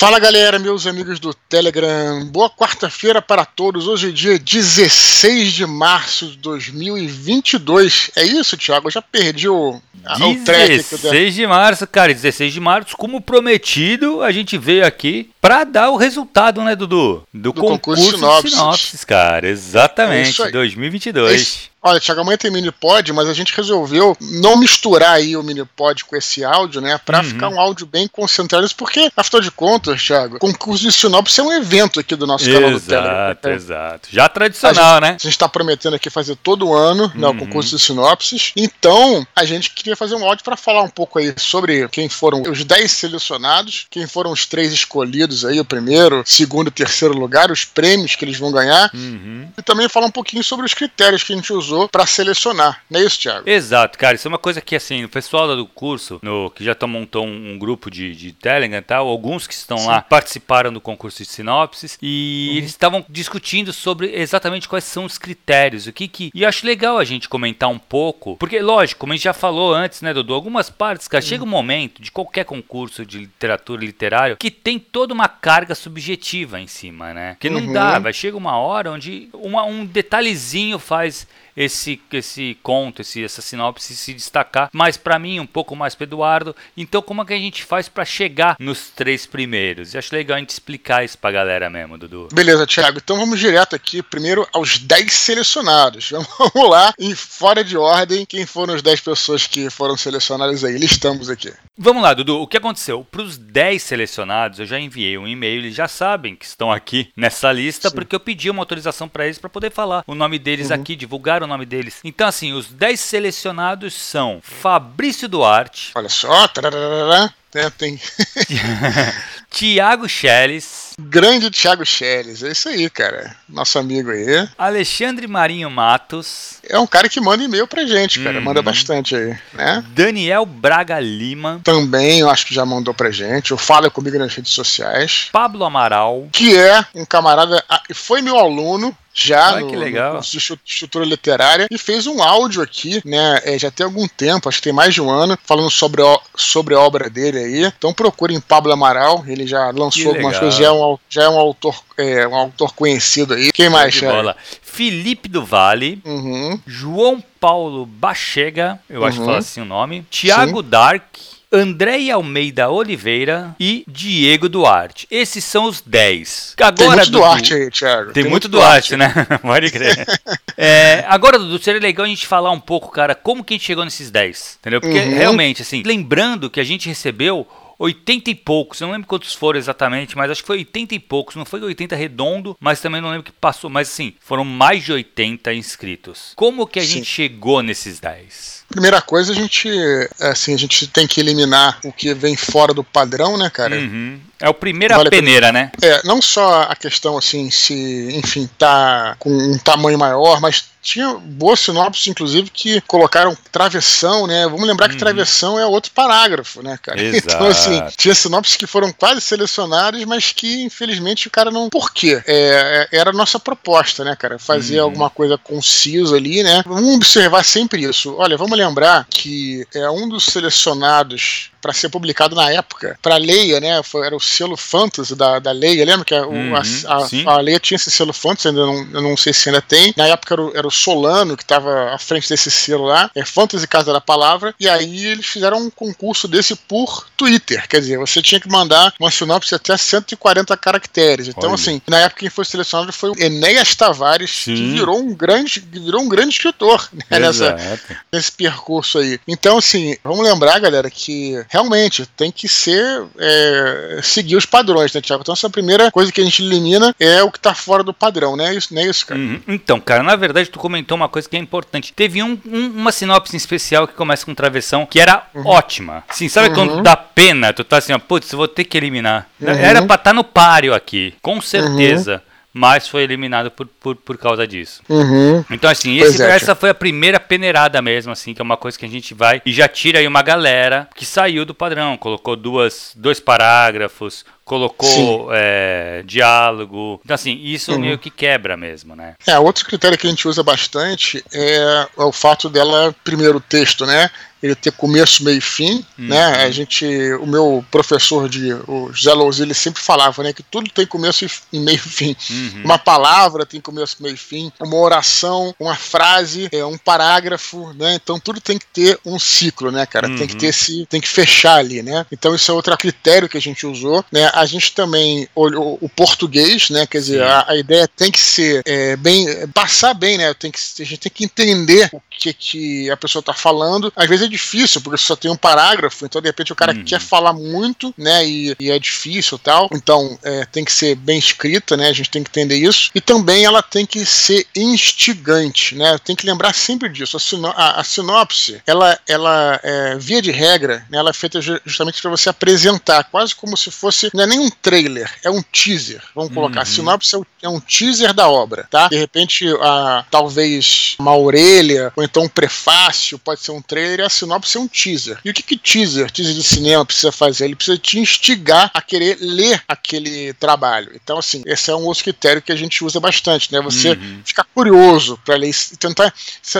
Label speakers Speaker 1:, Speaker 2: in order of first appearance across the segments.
Speaker 1: Fala galera, meus amigos do Telegram. Boa quarta-feira para todos. Hoje é dia 16 de março de 2022. É isso, Thiago? Eu já perdi o,
Speaker 2: a, 16 de março, cara. 16 de março, como prometido, a gente veio aqui para dar o resultado, né, Dudu?
Speaker 1: Do, do concurso, concurso
Speaker 2: de sinopses, cara. Exatamente, é 2022.
Speaker 1: Olha, Thiago, amanhã tem minipod, mas a gente resolveu não misturar aí o minipod com esse áudio, né? Pra uhum. ficar um áudio bem concentrado, porque, afinal de contas, Thiago, concurso de sinopse é um evento aqui do nosso
Speaker 2: canal
Speaker 1: do Telegram.
Speaker 2: Exato, né? exato. Já tradicional,
Speaker 1: a
Speaker 2: né?
Speaker 1: A gente tá prometendo aqui fazer todo ano uhum. né, o uhum. concurso de sinopses. Então, a gente queria fazer um áudio para falar um pouco aí sobre quem foram os 10 selecionados, quem foram os três escolhidos aí, o primeiro, segundo e terceiro lugar, os prêmios que eles vão ganhar. Uhum. E também falar um pouquinho sobre os critérios que a gente usou usou para selecionar, não é isso, Thiago?
Speaker 2: Exato, cara. Isso é uma coisa que, assim, o pessoal do curso, no, que já montou um, um grupo de, de Telegram e tal, alguns que estão Sim. lá participaram do concurso de sinopses e uhum. eles estavam discutindo sobre exatamente quais são os critérios, o que que... E acho legal a gente comentar um pouco, porque, lógico, como a gente já falou antes, né, Dudu, algumas partes, cara, uhum. chega um momento de qualquer concurso de literatura literário que tem toda uma carga subjetiva em cima, né? Que não uhum. dá, vai chega uma hora onde uma, um detalhezinho faz esse, esse conto, esse, essa sinopse se destacar mais para mim, um pouco mais para Eduardo. Então, como é que a gente faz para chegar nos três primeiros? Eu acho legal a gente explicar isso pra galera mesmo, Dudu.
Speaker 1: Beleza, Thiago. Então vamos direto aqui, primeiro aos 10 selecionados. Vamos lá, e fora de ordem, quem foram as 10 pessoas que foram selecionadas aí? Listamos aqui.
Speaker 2: Vamos lá, Dudu. O que aconteceu? Para os 10 selecionados, eu já enviei um e-mail, eles já sabem que estão aqui nessa lista, Sim. porque eu pedi uma autorização para eles para poder falar o nome deles uhum. aqui, divulgar o nome deles. Então, assim, os 10 selecionados são Fabrício Duarte.
Speaker 1: Olha só, tararara, né, tem.
Speaker 2: Tiago Schelles.
Speaker 1: Grande Tiago Schelles, é isso aí, cara. Nosso amigo aí.
Speaker 2: Alexandre Marinho Matos.
Speaker 1: É um cara que manda e-mail pra gente, cara. Uhum. Manda bastante aí, né?
Speaker 2: Daniel Braga Lima.
Speaker 1: Também, eu acho que já mandou pra gente. O Fala Comigo nas redes sociais.
Speaker 2: Pablo Amaral.
Speaker 1: Que é um camarada. Ah, foi meu aluno, já
Speaker 2: Ai, no, no
Speaker 1: curso de estrutura literária e fez um áudio aqui, né? É, já tem algum tempo, acho que tem mais de um ano, falando sobre, sobre a obra dele aí. Então procurem Pablo Amaral, ele já lançou algumas coisas, já é um, já é um autor, é, um autor conhecido aí. Quem mais,
Speaker 2: bola. Felipe do Vale, uhum. João Paulo Bachega, eu acho que fala uhum. assim o nome, Tiago Dark. André Almeida Oliveira e Diego Duarte. Esses são os 10.
Speaker 1: Agora, Tem muito Dudu, Duarte aí, Thiago.
Speaker 2: Tem, Tem muito, muito Duarte, Duarte, né? Pode crer. é, agora, Dudu, seria legal a gente falar um pouco, cara, como que a gente chegou nesses 10. Entendeu? Porque uhum. realmente, assim, lembrando que a gente recebeu 80 e poucos, eu não lembro quantos foram exatamente, mas acho que foi 80 e poucos, não foi 80 redondo, mas também não lembro que passou, mas assim, foram mais de 80 inscritos. Como que a Sim. gente chegou nesses 10?
Speaker 1: Primeira coisa, a gente, assim, a gente tem que eliminar o que vem fora do padrão, né, cara?
Speaker 2: Uhum. É o primeiro vale peneira, né?
Speaker 1: É, não só a questão, assim, se, enfim, tá com um tamanho maior, mas tinha boas sinopses, inclusive, que colocaram travessão, né? Vamos lembrar que uhum. travessão é outro parágrafo, né, cara?
Speaker 2: Exato.
Speaker 1: Então, assim, tinha sinopses que foram quase selecionadas, mas que, infelizmente, o cara não. Por quê? É, é era a nossa proposta, né, cara? Fazer uhum. alguma coisa concisa ali, né? Vamos observar sempre isso. Olha, vamos lembrar que é um dos selecionados para ser publicado na época, para Leia, né? Foi, era o selo Fantasy da, da Leia, lembra que a, uhum, a, a, a, Leia tinha esse selo Fantasy, ainda não, eu não sei se ainda tem. Na época era o, era o Solano que estava à frente desse selo lá, é Fantasy Casa da Palavra, e aí eles fizeram um concurso desse por Twitter, quer dizer, você tinha que mandar uma sinopse até 140 caracteres. Então, Olha. assim, na época quem foi selecionado foi o Enéas Tavares, Sim. que virou um grande, virou um grande escritor né, nessa, nesse percurso aí. Então, assim, vamos lembrar, galera, que realmente tem que ser é, seguir os padrões, né, Tiago? Então essa primeira coisa que a gente elimina é o que tá fora do padrão, né? Isso, não é isso, cara? Uhum.
Speaker 2: Então, cara, na verdade tu comentou uma coisa que é importante. Teve um, um, uma sinopse especial que começa com travessão que era uhum. ótima. Sim, sabe uhum. quando dá pena? Tu tá assim, ó, putz, vou ter que eliminar. Uhum. Era pra estar tá no páreo aqui, com certeza. Mas foi eliminado por, por, por causa disso.
Speaker 1: Uhum.
Speaker 2: Então, assim, esse, é, essa foi a primeira peneirada mesmo, assim, que é uma coisa que a gente vai e já tira aí uma galera que saiu do padrão, colocou duas, dois parágrafos, colocou é, diálogo. Então, assim, isso uhum. meio que quebra mesmo, né?
Speaker 1: É, outro critério que a gente usa bastante é, é o fato dela, primeiro, o texto, né? ele ter começo, meio e fim, uhum. né? A gente, o meu professor de, o José Lousi, ele sempre falava, né, que tudo tem começo e meio e fim. Uhum. Uma palavra tem começo, meio e fim, uma oração, uma frase, é, um parágrafo, né? Então tudo tem que ter um ciclo, né, cara? Uhum. Tem que ter uhum. esse, tem que fechar ali, né? Então isso é outro critério que a gente usou, né? A gente também olhou o português, né? Quer dizer, a, a, ideia tem que ser é, bem, passar bem, né? Tem que, a gente tem que entender o que, que a pessoa está falando. Às vezes é difícil, porque só tem um parágrafo, então de repente o cara uhum. quer falar muito, né, e, e é difícil tal. Então é, tem que ser bem escrita, né, a gente tem que entender isso. E também ela tem que ser instigante, né, tem que lembrar sempre disso. A, sino, a, a sinopse, ela, ela é, via de regra, né, ela é feita justamente para você apresentar, quase como se fosse, não é nem um trailer, é um teaser. Vamos colocar, uhum. a sinopse é, o, é, um teaser da obra, tá? De repente, a, talvez uma orelha, ou então um prefácio, pode ser um trailer, a sinopse é um teaser. E o que que teaser, teaser de cinema precisa fazer? Ele precisa te instigar a querer ler aquele trabalho. Então, assim, esse é um outro critério que a gente usa bastante, né? Você uhum. ficar curioso para ler e tentar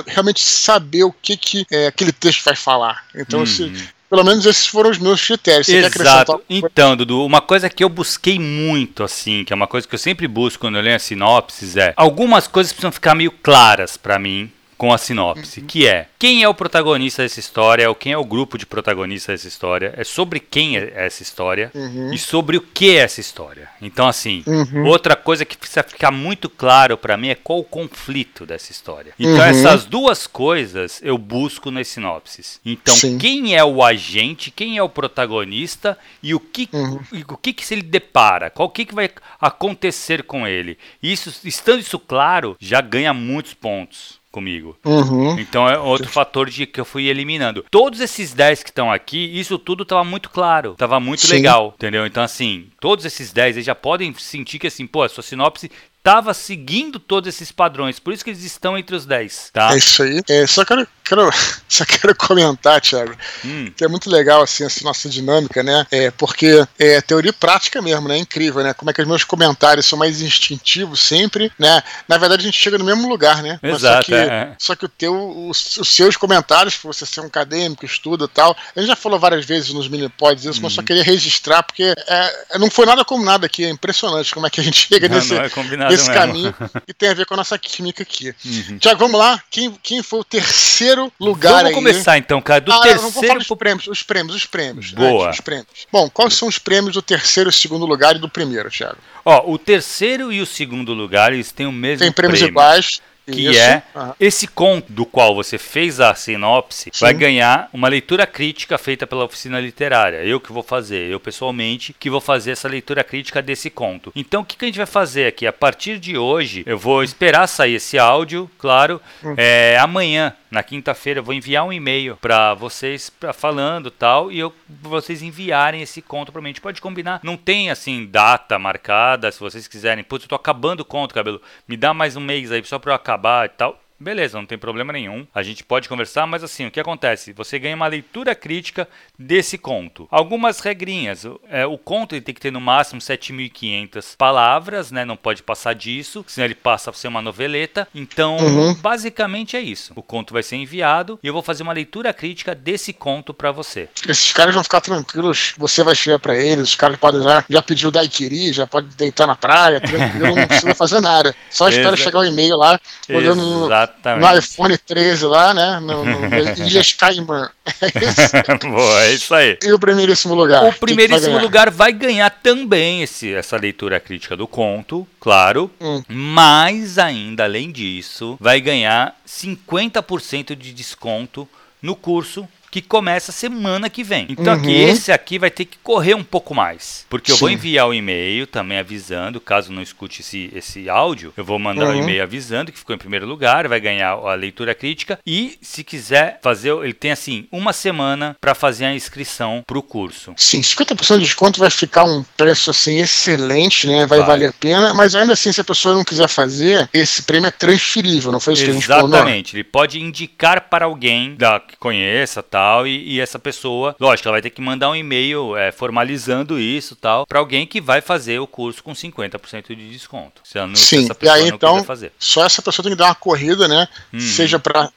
Speaker 1: realmente saber o que que é, aquele texto vai falar. Então, uhum. Pelo menos esses foram os meus critérios. Você
Speaker 2: Exato. Então, Dudu, uma coisa que eu busquei muito, assim, que é uma coisa que eu sempre busco quando eu leio a sinopses, é algumas coisas precisam ficar meio claras para mim com a sinopse, uhum. que é quem é o protagonista dessa história, ou quem é o grupo de protagonistas dessa história, é sobre quem é essa história uhum. e sobre o que é essa história. Então, assim, uhum. outra coisa que precisa ficar muito claro para mim é qual o conflito dessa história. Então, uhum. essas duas coisas eu busco nas sinopses. Então, Sim. quem é o agente, quem é o protagonista e o que, uhum. o que, que se ele depara, qual que, que vai acontecer com ele. Isso, estando isso claro, já ganha muitos pontos comigo. Uhum. Então é outro fator de que eu fui eliminando. Todos esses 10 que estão aqui, isso tudo tava muito claro, tava muito Sim. legal, entendeu? Então assim, todos esses 10 eles já podem sentir que assim, pô, a sua sinopse estava seguindo todos esses padrões, por isso que eles estão entre os 10, tá?
Speaker 1: É isso aí. É, só quero, quero, só quero comentar, Thiago, hum. que é muito legal assim essa nossa dinâmica, né? É porque é teoria prática mesmo, né? É incrível, né? Como é que os meus comentários são mais instintivos sempre, né? Na verdade a gente chega no mesmo lugar, né?
Speaker 2: Exato.
Speaker 1: Só que, é. só que o teu, os, os, seus comentários, por você ser um acadêmico, estuda e tal, a gente já falou várias vezes nos mini pods isso, hum. mas só uhum. queria registrar porque é, não foi nada combinado aqui, é impressionante como é que a gente chega
Speaker 2: não,
Speaker 1: nesse,
Speaker 2: não é
Speaker 1: esse mesmo. caminho que tem a ver com a nossa química aqui. Uhum. Tiago, vamos lá. Quem, quem foi o terceiro lugar vamos aí?
Speaker 2: Vamos começar então, cara. Do ah, terceiro. Vou falar
Speaker 1: os prêmios, os prêmios, os prêmios.
Speaker 2: Boa.
Speaker 1: os prêmios. Bom, quais são os prêmios do terceiro, segundo lugar e do primeiro, Thiago?
Speaker 2: Ó, o terceiro e o segundo lugar, eles têm o mesmo
Speaker 1: Tem prêmios
Speaker 2: prêmio.
Speaker 1: iguais
Speaker 2: que Isso. é uhum. esse conto do qual você fez a sinopse Sim. vai ganhar uma leitura crítica feita pela oficina literária. Eu que vou fazer, eu pessoalmente que vou fazer essa leitura crítica desse conto. Então o que, que a gente vai fazer aqui? A partir de hoje, eu vou esperar sair esse áudio, claro. Uhum. É, amanhã na quinta-feira eu vou enviar um e-mail para vocês pra, falando tal e eu vocês enviarem esse conto para mim. A gente pode combinar. Não tem assim data marcada, se vocês quiserem. Putz, eu tô acabando o conto, cabelo. Me dá mais um mês aí só para eu acabar e tal. Beleza, não tem problema nenhum. A gente pode conversar, mas assim, o que acontece? Você ganha uma leitura crítica desse conto. Algumas regrinhas. É, o conto tem que ter no máximo 7.500 palavras, né? Não pode passar disso, senão ele passa a ser uma noveleta. Então, uhum. basicamente é isso. O conto vai ser enviado e eu vou fazer uma leitura crítica desse conto para você.
Speaker 1: Esses caras vão ficar tranquilos, você vai chegar para eles, os caras podem já, já pedir o daiquiri, já pode deitar na praia, tranquilo, não precisa fazer nada. Só espera chegar o e-mail lá, olhando Exatamente. No iPhone 13 lá, né? No, no Ilhas Caimã.
Speaker 2: É Boa, é isso aí.
Speaker 1: E o primeiríssimo lugar?
Speaker 2: O primeiríssimo vai lugar vai ganhar também esse, essa leitura crítica do conto, claro. Hum. Mas ainda, além disso, vai ganhar 50% de desconto no curso que começa semana que vem. Então uhum. aqui, esse aqui vai ter que correr um pouco mais. Porque eu Sim. vou enviar o um e-mail também avisando, caso não escute esse, esse áudio, eu vou mandar uhum. um e-mail avisando que ficou em primeiro lugar, vai ganhar a leitura crítica. E se quiser fazer, ele tem assim, uma semana para fazer a inscrição para o curso.
Speaker 1: Sim, 50% de desconto vai ficar um preço assim excelente, né? Vai, vai, valer a pena, mas ainda assim, se a pessoa não quiser fazer, esse prêmio é transferível, não foi isso
Speaker 2: Exatamente. que a gente falou? Exatamente, ele pode indicar para alguém da, que conheça, tá? Tal, e, e, essa pessoa, lógico, ela vai ter que mandar um e-mail é, formalizando isso tal, para alguém que vai fazer o curso com 50% de desconto.
Speaker 1: Se, não, Sim, se e aí então, só essa pessoa tem que dar uma corrida, né? Hum. Seja para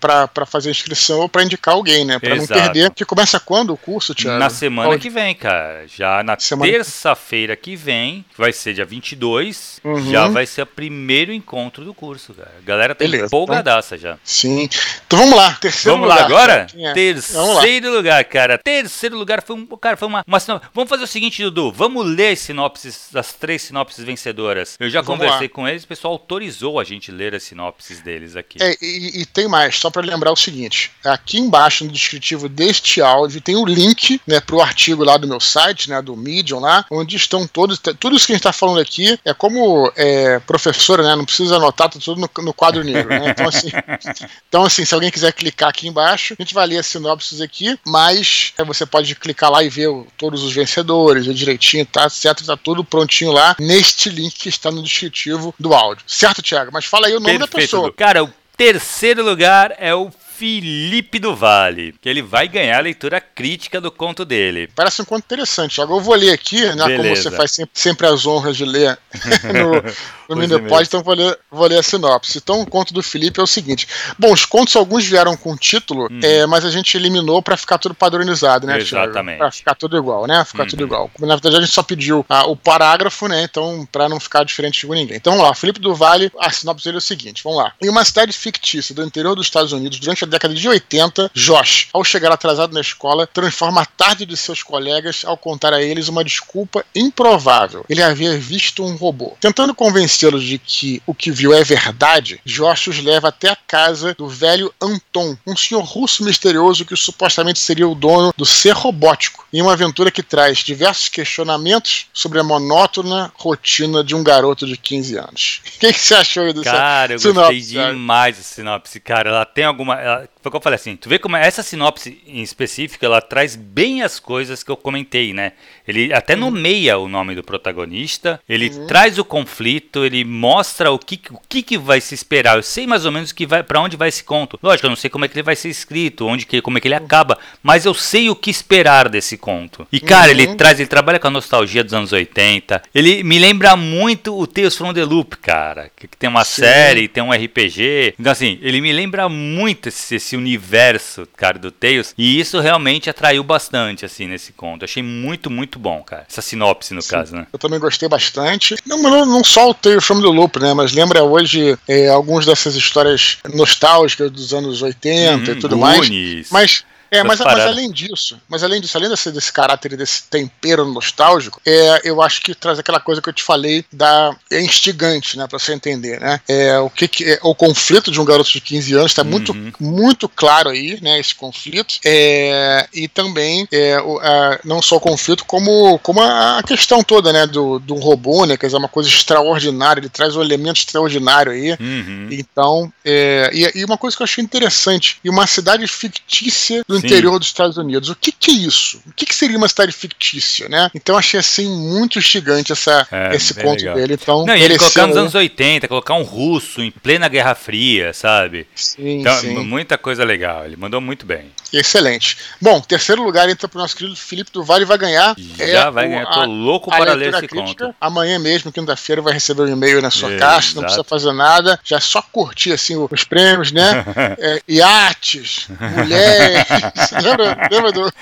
Speaker 1: para fazer a inscrição ou para indicar alguém, né? Para não perder. Que começa quando o curso, Thiago?
Speaker 2: Na semana que vem, cara. Já na terça-feira que vem, que vai ser dia 22, uhum. já vai ser o primeiro encontro do curso, cara. A galera tá Beleza, empolgadaça então... já.
Speaker 1: Sim. Então vamos lá, terceiro
Speaker 2: vamos lugar. Vamos lá agora? É. Terceiro lugar, cara. Terceiro lugar foi um. Cara, foi uma. uma vamos fazer o seguinte, Dudu. Vamos ler as sinopses, as três sinopses vencedoras. Eu já vamos conversei lá. com eles, o pessoal autorizou a gente ler as sinopses deles aqui.
Speaker 1: É, e, e tem mais mais, só para lembrar o seguinte: aqui embaixo no descritivo deste áudio tem o link né, para o artigo lá do meu site, né, do Medium lá, onde estão todos. Tudo isso que a gente está falando aqui é como é, professora, né? Não precisa anotar, tá tudo no, no quadro negro. Né? Então, assim, então, assim, se alguém quiser clicar aqui embaixo, a gente vai ler as sinopses aqui, mas é, você pode clicar lá e ver o, todos os vencedores, ver direitinho, tá? Certo? Tá tudo prontinho lá neste link que está no descritivo do áudio. Certo, Thiago? Mas fala aí o nome Perfeito. da pessoa.
Speaker 2: Cara, o Terceiro lugar é o Felipe do Vale, que ele vai ganhar a leitura crítica do conto dele.
Speaker 1: Parece um conto interessante. Agora eu vou ler aqui, né, como você faz sempre, sempre, as honras de ler no, no Minipod, então vou ler, vou ler a sinopse. Então o conto do Felipe é o seguinte. Bom, os contos alguns vieram com título, uhum. é, mas a gente eliminou para ficar tudo padronizado, né?
Speaker 2: Exatamente.
Speaker 1: Para ficar tudo igual, né? Ficar uhum. tudo igual. Na verdade a gente só pediu ah, o parágrafo, né? Então, para não ficar diferente de ninguém. Então vamos lá, Felipe do Vale, a sinopse dele é o seguinte, vamos lá. Em uma cidade fictícia do interior dos Estados Unidos, durante a década de 80, Josh, ao chegar atrasado na escola, transforma a tarde de seus colegas ao contar a eles uma desculpa improvável. Ele havia visto um robô. Tentando convencê-los de que o que viu é verdade, Josh os leva até a casa do velho Anton, um senhor russo misterioso que supostamente seria o dono do ser robótico, em uma aventura que traz diversos questionamentos sobre a monótona rotina de um garoto de 15 anos. O que, que você achou aí do
Speaker 2: Cara, eu gostei demais da sinopse, cara. Ela tem alguma. Ela, foi o que eu falei assim, tu vê como essa sinopse em específico, ela traz bem as coisas que eu comentei, né? Ele até uhum. nomeia o nome do protagonista, ele uhum. traz o conflito, ele mostra o que, o que, que vai se esperar. Eu sei mais ou menos que vai para onde vai esse conto. Lógico, eu não sei como é que ele vai ser escrito, onde que, como é que ele acaba, mas eu sei o que esperar desse conto. E cara, uhum. ele traz, ele trabalha com a nostalgia dos anos 80. Ele me lembra muito o Tales from the Loop, cara, que, tem uma Sim. série, tem um RPG. Então assim, ele me lembra muito esse, esse universo, cara, do Tales. E isso realmente atraiu bastante, assim, nesse conto. achei muito, muito bom, cara. Essa sinopse, no Sim, caso, né?
Speaker 1: Eu também gostei bastante. Não, não, não só o Tales from the Loop, né? Mas lembra hoje é, algumas dessas histórias nostálgicas dos anos 80 uhum, e tudo Goonies. mais. Mas é, mas, mas, além disso, mas além disso, além desse, desse caráter desse tempero nostálgico, é, eu acho que traz aquela coisa que eu te falei da é instigante, né, para você entender, né? É, o que, que é, o conflito de um garoto de 15 anos está uhum. muito muito claro aí, né, esse conflito. É, e também é, o, a, não só o conflito como como a, questão toda, né, do, do robô, né, quer dizer, uma coisa extraordinária, ele traz um elemento extraordinário aí. Uhum. Então, é, e, e, uma coisa que eu achei interessante, e uma cidade fictícia do interior dos Estados Unidos. O que, que é isso? O que, que seria uma cidade fictícia, né? Então achei assim muito instigante essa, é, esse conto legal. dele. Então,
Speaker 2: Não, e ele colocar nos anos 80, colocar um russo em plena Guerra Fria, sabe? Sim, então, sim. muita coisa legal. Ele mandou muito bem.
Speaker 1: Excelente. Bom, terceiro lugar entra para o nosso querido Felipe do Vale vai ganhar.
Speaker 2: Já é vai ganhar. Tô louco para ler esse crítica. conto.
Speaker 1: Amanhã mesmo, quinta-feira, vai receber um e-mail na sua caixa. Não precisa fazer nada. Já só curtir assim os prêmios, né? é, iates, mulheres. lembra, lembra do.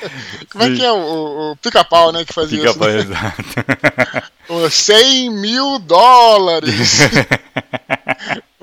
Speaker 1: Como é que é o, o, o pica-pau, né? Que fazia pica isso. Pica-pau, né? exato. 100 mil dólares.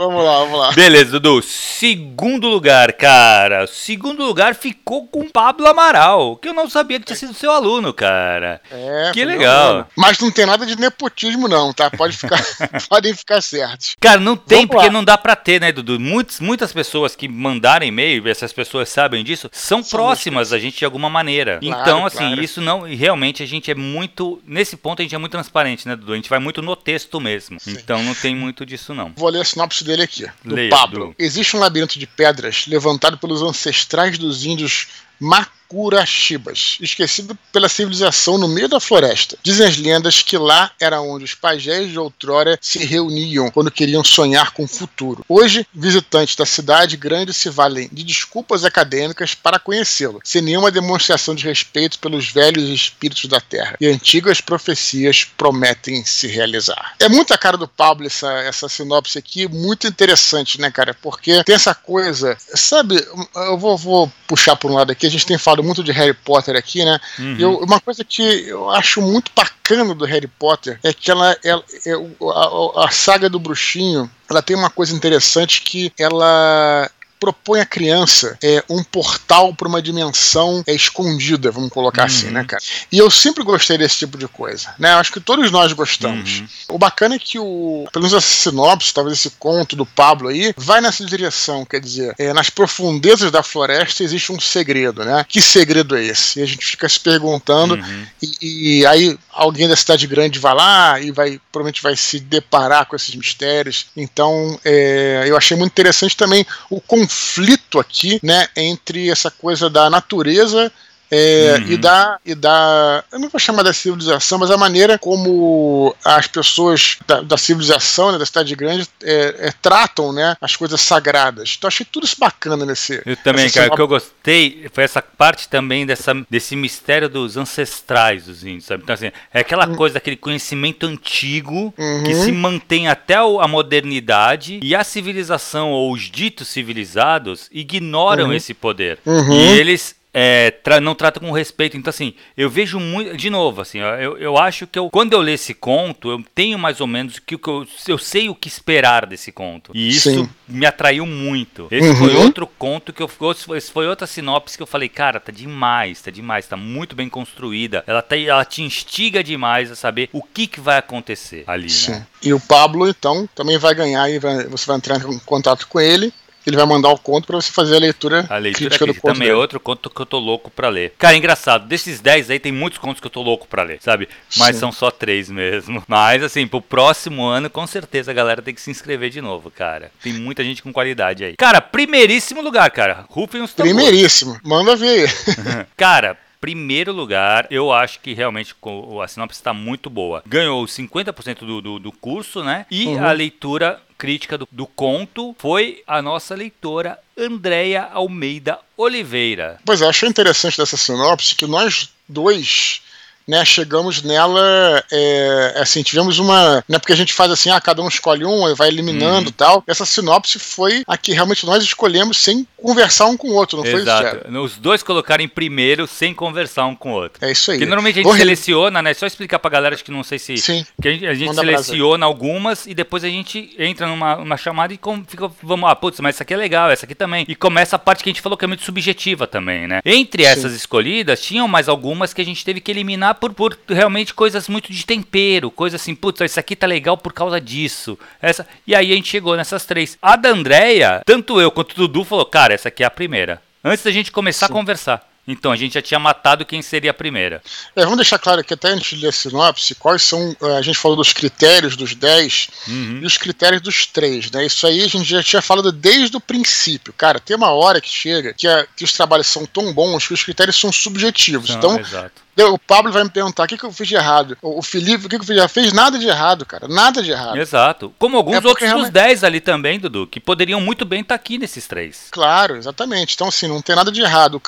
Speaker 1: Vamos lá, vamos lá.
Speaker 2: Beleza, Dudu. Segundo lugar, cara. Segundo lugar ficou com Pablo Amaral, que eu não sabia que tinha sido seu aluno, cara. É, que legal.
Speaker 1: Mas não tem nada de nepotismo, não, tá? Pode ficar, podem ficar certos.
Speaker 2: Cara, não tem, vamos porque lá. não dá pra ter, né, Dudu? Muitas, muitas pessoas que mandaram e-mail, essas pessoas sabem disso, são próximas a gente de alguma maneira. Claro, então, assim, claro. isso não. Realmente a gente é muito. Nesse ponto a gente é muito transparente, né, Dudu? A gente vai muito no texto mesmo. Sim. Então não tem muito disso, não.
Speaker 1: Vou ler a sinopse dele aqui, do Pablo. Existe um labirinto de pedras levantado pelos ancestrais dos índios Mac Curachibas, esquecido pela civilização no meio da floresta. Dizem as lendas que lá era onde os pajés de outrora se reuniam quando queriam sonhar com o futuro. Hoje, visitantes da cidade grande se valem de desculpas acadêmicas para conhecê-lo, sem nenhuma demonstração de respeito pelos velhos espíritos da terra. E antigas profecias prometem se realizar. É muito a cara do Pablo essa, essa sinopse aqui, muito interessante, né, cara? Porque tem essa coisa, sabe? Eu vou, vou puxar por um lado aqui, a gente tem falado muito de Harry Potter aqui, né? Uhum. Eu, uma coisa que eu acho muito bacana do Harry Potter é que ela, ela é, a, a saga do bruxinho ela tem uma coisa interessante que ela propõe à criança é, um portal para uma dimensão é, escondida, vamos colocar assim, uhum. assim, né, cara? E eu sempre gostei desse tipo de coisa, né? Acho que todos nós gostamos. Uhum. O bacana é que o, pelo menos essa sinopse, talvez esse conto do Pablo aí, vai nessa direção, quer dizer, é, nas profundezas da floresta existe um segredo, né? Que segredo é esse? E a gente fica se perguntando, uhum. e, e aí alguém da cidade grande vai lá e vai provavelmente vai se deparar com esses mistérios. Então, é, eu achei muito interessante também o conflito conflito aqui, né, entre essa coisa da natureza é, uhum. e, da, e da. Eu não vou chamar da civilização, mas a maneira como as pessoas da, da civilização, né, da cidade grande, é, é, tratam né, as coisas sagradas. Então achei tudo isso bacana nesse.
Speaker 2: Eu também, cara. O que eu gostei foi essa parte também dessa, desse mistério dos ancestrais dos índios, sabe? Então, assim, é aquela uhum. coisa, aquele conhecimento antigo uhum. que se mantém até a modernidade e a civilização ou os ditos civilizados ignoram uhum. esse poder.
Speaker 1: Uhum.
Speaker 2: E eles é, tra não trata com respeito. Então, assim, eu vejo muito. De novo, assim, eu, eu acho que eu, quando eu ler esse conto, eu tenho mais ou menos que, que eu, eu sei o que esperar desse conto. E isso Sim. me atraiu muito. Esse uhum. foi outro conto que eu. Esse foi outra sinopse que eu falei, cara, tá demais, tá demais, tá muito bem construída. Ela, tá, ela te instiga demais a saber o que, que vai acontecer ali. Sim. Né?
Speaker 1: E o Pablo, então, também vai ganhar e vai, você vai entrar em contato com ele ele vai mandar o conto para você fazer a leitura,
Speaker 2: a leitura crítica do conto. Também é outro conto que eu tô louco para ler. Cara, é engraçado, desses 10 aí tem muitos contos que eu tô louco para ler, sabe? Mas Sim. são só três mesmo. Mas assim, pro próximo ano, com certeza a galera tem que se inscrever de novo, cara. Tem muita gente com qualidade aí. Cara, primeiríssimo lugar, cara. Rufem os
Speaker 1: tambores. Primeiríssimo. Manda ver.
Speaker 2: cara, primeiro lugar, eu acho que realmente a sinopse está muito boa. Ganhou 50% do, do, do, curso, né? E uhum. a leitura crítica do, do conto foi a nossa leitora Andréia Almeida Oliveira.
Speaker 1: Pois é, achei interessante dessa sinopse que nós dois né, chegamos nela, é, assim, tivemos uma. Não é porque a gente faz assim, ah, cada um escolhe um e vai eliminando e tal. Essa sinopse foi a que realmente nós escolhemos sem conversar um com o outro, não Exato. foi
Speaker 2: isso, Os dois colocaram em primeiro sem conversar um com o outro.
Speaker 1: É isso aí.
Speaker 2: Porque normalmente a gente seleciona, né? Só explicar pra galera que não sei se. Sim. Que a gente, a gente seleciona algumas e depois a gente entra numa, numa chamada e com, fica, vamos, ah, putz, mas essa aqui é legal, essa aqui também. E começa a parte que a gente falou que é muito subjetiva também, né? Entre essas Sim. escolhidas, tinham mais algumas que a gente teve que eliminar por, por realmente coisas muito de tempero, coisa assim, putz, isso aqui tá legal por causa disso. Essa, e aí a gente chegou nessas três. A da Andrea, tanto eu quanto o Dudu falou, cara, essa aqui é a primeira. Antes da gente começar Sim. a conversar. Então, a gente já tinha matado quem seria a primeira.
Speaker 1: É, vamos deixar claro aqui, até antes de ler a sinopse, quais são. Eh, a gente falou dos critérios dos 10 uhum. e os critérios dos 3, né? Isso aí a gente já tinha falado desde o princípio. Cara, tem uma hora que chega que, a, que os trabalhos são tão bons que os critérios são subjetivos. então, exato. O Pablo vai me perguntar o que, que eu fiz de errado. O Felipe, o que, que eu fiz de errado? Fez nada de errado, cara. Nada de errado.
Speaker 2: Exato. Como alguns é outros realmente... dos 10 ali também, Dudu, que poderiam muito bem estar tá aqui nesses três.
Speaker 1: Claro, exatamente. Então, assim, não tem nada de errado.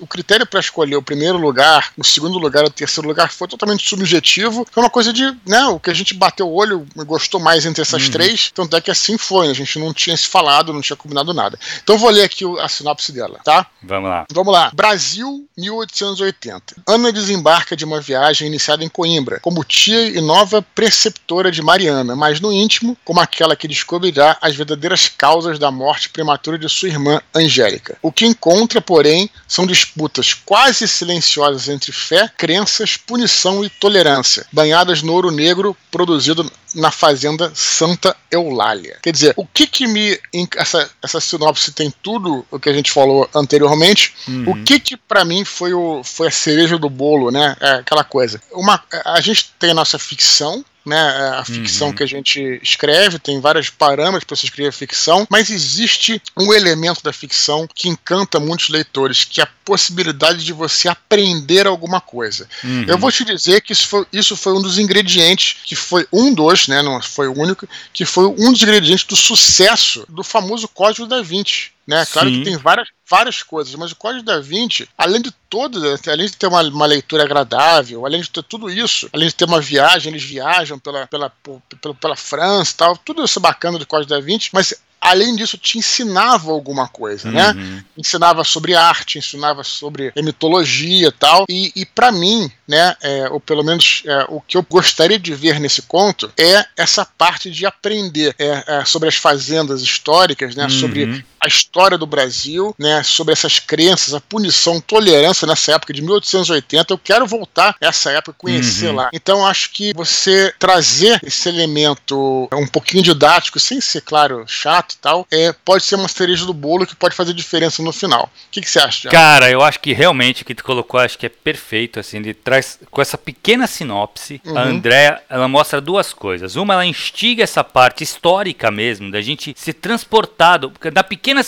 Speaker 1: O critério para escolher o primeiro lugar, o segundo lugar, o terceiro lugar foi totalmente subjetivo. Foi uma coisa de, né, o que a gente bateu o olho, gostou mais entre essas uhum. três. Tanto é que assim foi. A gente não tinha se falado, não tinha combinado nada. Então, vou ler aqui a sinopse dela, tá?
Speaker 2: Vamos lá.
Speaker 1: Vamos lá. Brasil, 1880. Ana de desembarca de uma viagem iniciada em Coimbra, como tia e nova preceptora de Mariana, mas no íntimo, como aquela que descobrirá as verdadeiras causas da morte prematura de sua irmã Angélica. O que encontra, porém, são disputas quase silenciosas entre fé, crenças, punição e tolerância, banhadas no ouro negro produzido na fazenda Santa Eulália. Quer dizer, o que que me essa, essa sinopse tem tudo o que a gente falou anteriormente. Uhum. O que que para mim foi o foi a cereja do bolo, né? É aquela coisa. Uma, a gente tem a nossa ficção, né, a ficção uhum. que a gente escreve, tem vários parâmetros para você escrever ficção, mas existe um elemento da ficção que encanta muitos leitores, que é a possibilidade de você aprender alguma coisa. Uhum. Eu vou te dizer que isso foi, isso foi um dos ingredientes, que foi um dos, né, não foi o único, que foi um dos ingredientes do sucesso do famoso Código da Vinci. Né? Claro Sim. que tem várias, várias coisas, mas o Código da Vinci, além de tudo, além de ter uma, uma, leitura agradável, além de ter tudo isso, além de ter uma viagem, eles viajam pela, pela, pela, pela França tal, tudo isso bacana do Código da Vinci, mas além disso, te ensinava alguma coisa, né? uhum. né? Ensinava sobre arte, ensinava sobre mitologia e tal. E, e para mim, né, é, ou pelo menos é, o que eu gostaria de ver nesse conto é essa parte de aprender é, é sobre as fazendas históricas, né? Uhum. Sobre a história do Brasil, né, sobre essas crenças, a punição, tolerância nessa época de 1880. Eu quero voltar a essa época, conhecer uhum. lá. Então acho que você trazer esse elemento um pouquinho didático, sem ser, claro, chato e tal, é, pode ser uma cereja do bolo que pode fazer diferença no final. O que, que você acha?
Speaker 2: Thiago? Cara, eu acho que realmente o que tu colocou, acho que é perfeito, assim, de traz com essa pequena sinopse, uhum. a Andrea, ela mostra duas coisas. Uma, ela instiga essa parte histórica mesmo, da gente ser transportado, da pequena pequena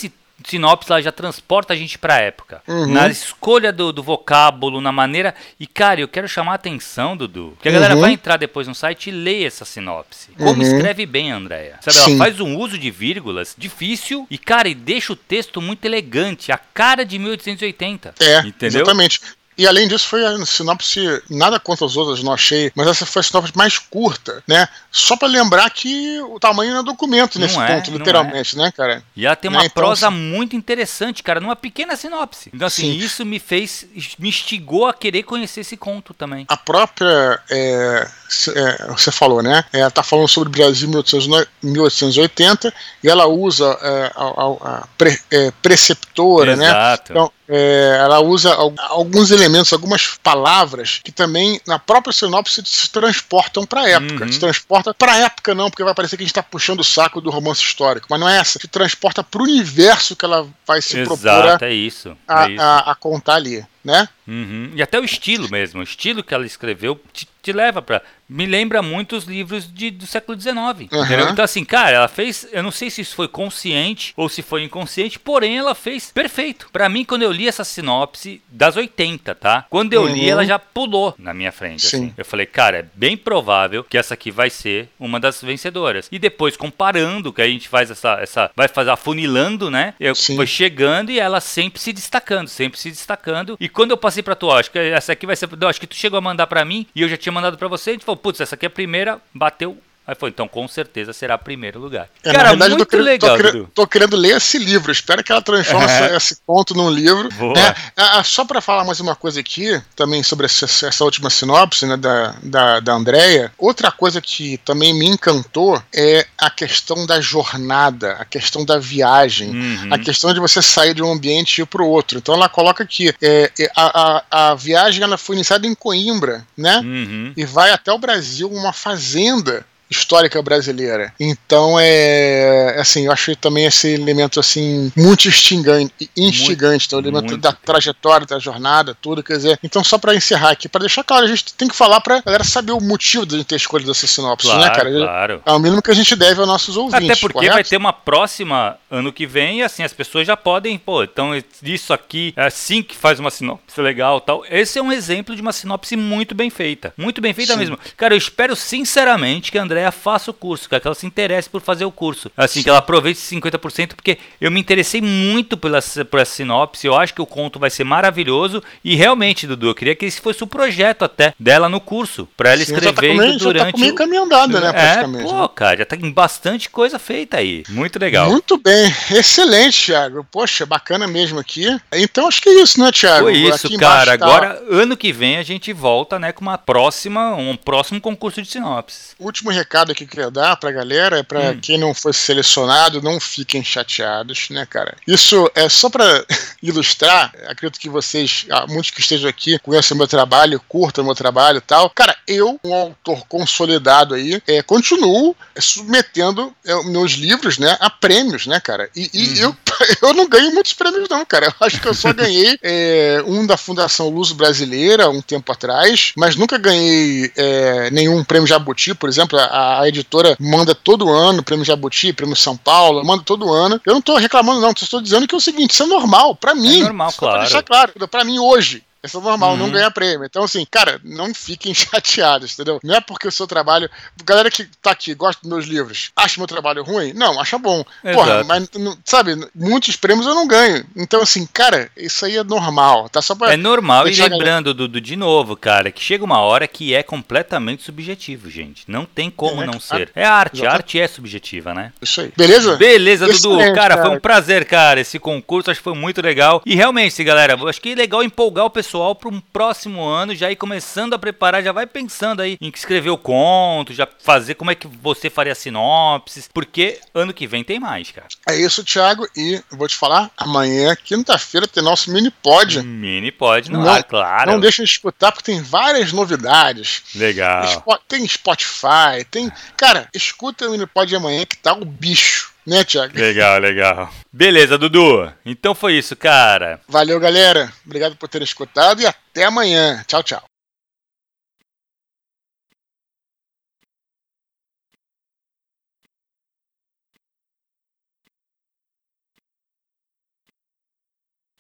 Speaker 2: sinopse ela já transporta a gente para a época. Uhum. Na escolha do, do, vocábulo, na maneira. E, cara, eu quero chamar a atenção, Dudu. Que a galera uhum. vai entrar depois no site e ler essa sinopse. Como uhum. escreve bem, Andréia. Sabe, Sim. ela faz um uso de vírgulas difícil e, cara, e deixa o texto muito elegante. A cara de 1880.
Speaker 1: É, entendeu? exatamente. E além disso, foi a sinopse, nada contra as outras, não achei, mas essa foi a sinopse mais curta, né? Só para lembrar que o tamanho é documento nesse não ponto, é, literalmente, é. né, cara?
Speaker 2: E ela tem né? uma então, prosa assim, muito interessante, cara, numa pequena sinopse. Então, assim, sim. isso me fez, me instigou a querer conhecer esse conto também.
Speaker 1: A própria, é, é, você falou, né? Ela tá falando sobre o Brasil 1880 e ela usa é, a, a, a pre, é, preceptora, né? Exato. né? Então, é, ela usa alguns elementos, algumas palavras que também na própria sinopse se transportam para a época. Uhum. Se transporta para a época não, porque vai parecer que a gente está puxando o saco do romance histórico, mas não é essa. Se transporta para o universo que ela vai se Exato, propor
Speaker 2: a, é isso,
Speaker 1: a, é isso. A, a, contar ali, né?
Speaker 2: Uhum. E até o estilo mesmo, o estilo que ela escreveu te, te leva para me lembra muito os livros de, do século XIX. Uhum. Então, assim, cara, ela fez. Eu não sei se isso foi consciente ou se foi inconsciente, porém ela fez perfeito. Para mim, quando eu li essa sinopse das 80, tá? Quando eu uhum. li, ela já pulou na minha frente. Assim. Eu falei, cara, é bem provável que essa aqui vai ser uma das vencedoras. E depois, comparando, que a gente faz essa. essa vai fazer afunilando, né? Eu Sim. fui chegando e ela sempre se destacando, sempre se destacando. E quando eu passei pra tu, ó, acho que essa aqui vai ser. Não, acho que tu chegou a mandar para mim e eu já tinha mandado para você, a gente falou, putz, essa aqui é a primeira, bateu Aí foi, então com certeza será primeiro lugar.
Speaker 1: É, Cara, na verdade, muito tô, legal. Tô, querendo, tô querendo ler esse livro. Espero que ela transforme é. esse ponto num livro. Né? Ah, só para falar mais uma coisa aqui, também sobre essa, essa última sinopse né, da, da, da Andrea. Outra coisa que também me encantou é a questão da jornada, a questão da viagem, uhum. a questão de você sair de um ambiente e ir para o outro. Então ela coloca aqui: é, é, a, a, a, viagem ela foi iniciada em Coimbra, né? Uhum. E vai até o Brasil, uma fazenda histórica brasileira. Então é assim, eu achei também esse elemento assim muito instigante, instigante, então, o elemento muito. da trajetória, da jornada, tudo, quer dizer. Então só para encerrar aqui, para deixar claro, a gente tem que falar para galera saber o motivo de ter escolhido essa sinopse, né, claro, né, cara? Claro. É o mínimo que a gente deve aos nossos ouvintes.
Speaker 2: Até porque correto? vai ter uma próxima ano que vem e assim as pessoas já podem, pô, então isso aqui é assim que faz uma sinopse legal, tal. Esse é um exemplo de uma sinopse muito bem feita, muito bem feita Sim. mesmo. Cara, eu espero sinceramente que a André faça o curso, que ela se interesse por fazer o curso. Assim, Sim. que ela aproveite 50%, porque eu me interessei muito pela, por essa sinopse, eu acho que o conto vai ser maravilhoso. E realmente, Dudu, eu queria que esse fosse o projeto até dela no curso, para ela Sim, escrever já tá durante. Já tá
Speaker 1: meio caminho andado, né, é, praticamente.
Speaker 2: É, pô, cara, já tá em bastante coisa feita aí. Muito legal.
Speaker 1: Muito bem, excelente, Thiago. Poxa, bacana mesmo aqui. Então acho que é isso, né, Thiago?
Speaker 2: Foi isso, aqui cara. Tá... Agora, ano que vem, a gente volta, né, com uma próxima, um próximo concurso de sinopse.
Speaker 1: Último recado recado que eu queria dar pra galera é pra hum. quem não foi selecionado, não fiquem chateados, né, cara? Isso é só pra ilustrar, acredito que vocês, ah, muitos que estejam aqui, conhecem o meu trabalho, curtam o meu trabalho e tal. Cara, eu, um autor consolidado aí, é, continuo submetendo é, meus livros, né, a prêmios, né, cara? E, e uhum. eu Eu não ganho muitos prêmios, não, cara. Eu acho que eu só ganhei é, um da Fundação Luz Brasileira um tempo atrás, mas nunca ganhei é, nenhum prêmio Jabuti, por exemplo. A, a, editora manda todo ano prêmio Jabuti, prêmio São Paulo, manda todo ano. Eu não tô reclamando, não. Estou dizendo que é o seguinte: isso é normal, para mim. É
Speaker 2: normal, claro. Pra deixar
Speaker 1: claro, para mim hoje. Isso é normal, uhum. não ganha prêmio. Então, assim, cara, não fiquem chateados, entendeu? Não é porque o seu trabalho. Galera que tá aqui, gosta dos meus livros, acha meu trabalho ruim? Não, acha bom. Exato. Porra, mas, sabe, muitos prêmios eu não ganho. Então, assim, cara, isso aí é normal, tá? Só pra
Speaker 2: é normal, e lembrando, Dudu, de novo, cara, que chega uma hora que é completamente subjetivo, gente. Não tem como é, não ser. É arte, a arte é subjetiva, né?
Speaker 1: Isso aí. Beleza?
Speaker 2: Beleza, Dudu. Cara, cara, foi um prazer, cara, esse concurso, acho que foi muito legal. E realmente, galera, acho que é legal empolgar o pessoal pessoal para um próximo ano, já ir começando a preparar, já vai pensando aí em escrever o conto, já fazer como é que você faria sinopses, porque ano que vem tem mais, cara.
Speaker 1: É isso, Thiago, e vou te falar, amanhã, quinta-feira, tem nosso mini pod.
Speaker 2: Mini pod, não, não claro.
Speaker 1: Não deixa de escutar, porque tem várias novidades.
Speaker 2: Legal.
Speaker 1: Tem Spotify, tem. Cara, escuta o mini pod amanhã que tá o bicho. Né, Thiago?
Speaker 2: Legal, legal. Beleza, Dudu. Então foi isso, cara.
Speaker 1: Valeu, galera. Obrigado por terem escutado e até amanhã. Tchau, tchau.